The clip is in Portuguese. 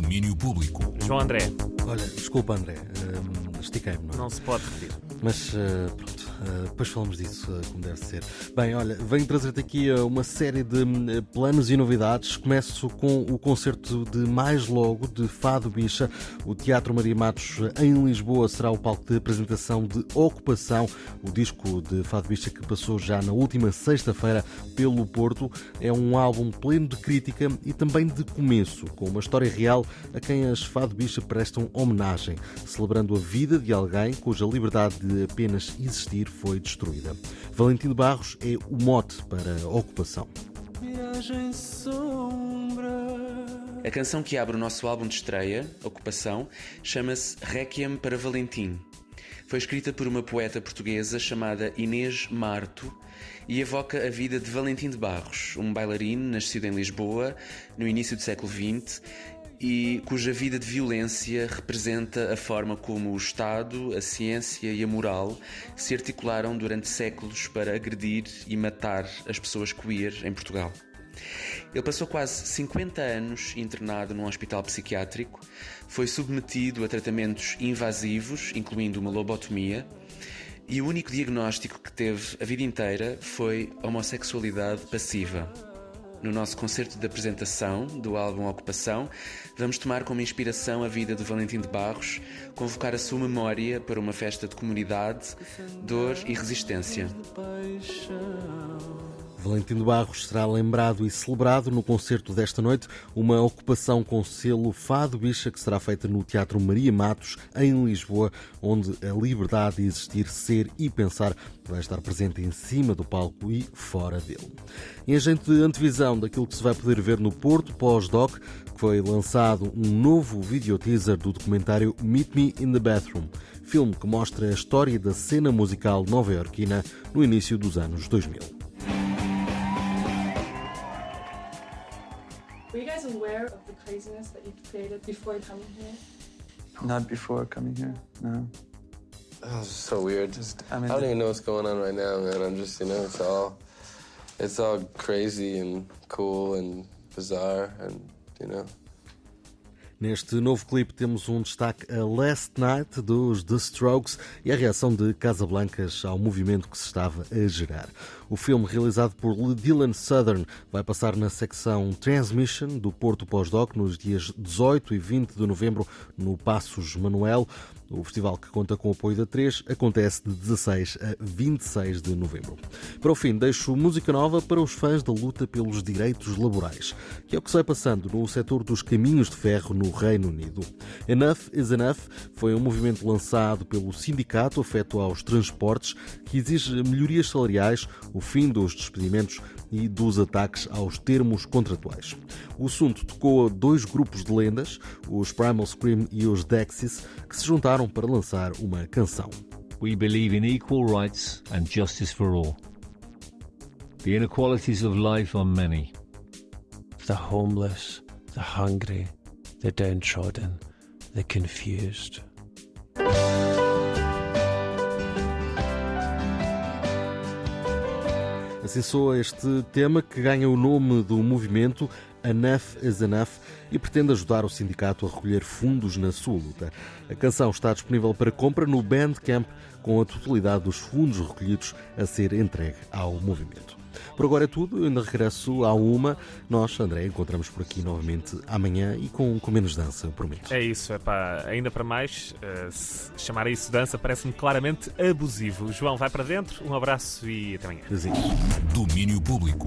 Domínio Público. João André, Olha, desculpa André, hum, estiquei-me, não é? não se pode repetir. Mas eh, pronto, eh, depois falamos disso eh, como deve ser. Bem, olha, venho trazer-te aqui eh, uma série de hum, planos e novidades. Começo com o concerto de mais logo de Fado Bicha. O Teatro Maria Matos em Lisboa será o palco de apresentação de Ocupação, o disco de Fado Bicha que passou já na última sexta-feira pelo Porto. É um álbum pleno de crítica e também de começo, com uma história real a quem as Fado Bicha prestam homenagem, celebrando a vida de alguém cuja liberdade de apenas existir foi destruída. Valentim de Barros é o mote para a ocupação. A canção que abre o nosso álbum de estreia, Ocupação, chama-se Requiem para Valentim. Foi escrita por uma poeta portuguesa chamada Inês Marto e evoca a vida de Valentim de Barros, um bailarino nascido em Lisboa no início do século XX e cuja vida de violência representa a forma como o Estado, a ciência e a moral se articularam durante séculos para agredir e matar as pessoas queer em Portugal. Ele passou quase 50 anos internado num hospital psiquiátrico, foi submetido a tratamentos invasivos, incluindo uma lobotomia, e o único diagnóstico que teve a vida inteira foi homossexualidade passiva. No nosso concerto de apresentação do álbum Ocupação, vamos tomar como inspiração a vida de Valentim de Barros, convocar a sua memória para uma festa de comunidade, dor e resistência. Valentim de Barros será lembrado e celebrado no concerto desta noite, uma ocupação com selo Fado Bicha que será feita no Teatro Maria Matos, em Lisboa, onde a liberdade de existir, ser e pensar vai estar presente em cima do palco e fora dele. Em agente de antevisão daquilo que se vai poder ver no Porto pós-doc, foi lançado um novo video teaser do documentário Meet Me in the Bathroom, filme que mostra a história da cena musical nova-iorquina no início dos anos 2000. Guys aware of the craziness that you created before coming here? Not before coming here, no. Oh, it's so weird. Just, I mean, I don't even know what's going on right now, man. I'm just, you know, it's all, it's all crazy and cool and bizarre, and you know. Neste novo clipe temos um destaque a Last Night dos The Strokes e a reação de Casablancas ao movimento que se estava a gerar. O filme, realizado por Dylan Southern, vai passar na secção Transmission do Porto Pós-Doc nos dias 18 e 20 de novembro no Passos Manuel. O festival, que conta com o apoio da 3, acontece de 16 a 26 de novembro. Para o fim, deixo música nova para os fãs da luta pelos direitos laborais, que é o que se vai passando no setor dos caminhos de ferro no Reino Unido. Enough is Enough foi um movimento lançado pelo sindicato afeto aos transportes que exige melhorias salariais, o fim dos despedimentos e dos ataques aos termos contratuais. O assunto tocou a dois grupos de lendas, os Primal Scream e os Dexys, que se juntaram para lançar uma canção. We believe in equal rights and justice for all. The inequalities of life are many. the homeless, the hungry, the downtrodden, the confused. Assim soa este tema que ganha o nome do movimento Enough is Enough e pretende ajudar o sindicato a recolher fundos na sua luta. A canção está disponível para compra no Bandcamp com a totalidade dos fundos recolhidos a ser entregue ao movimento. Por agora é tudo, eu ainda regresso à uma. Nós, André, encontramos por aqui novamente amanhã e com, com menos dança, eu prometo. É isso, é pá, ainda para mais, se chamar isso dança parece-me claramente abusivo. João, vai para dentro, um abraço e até amanhã. Domínio Público.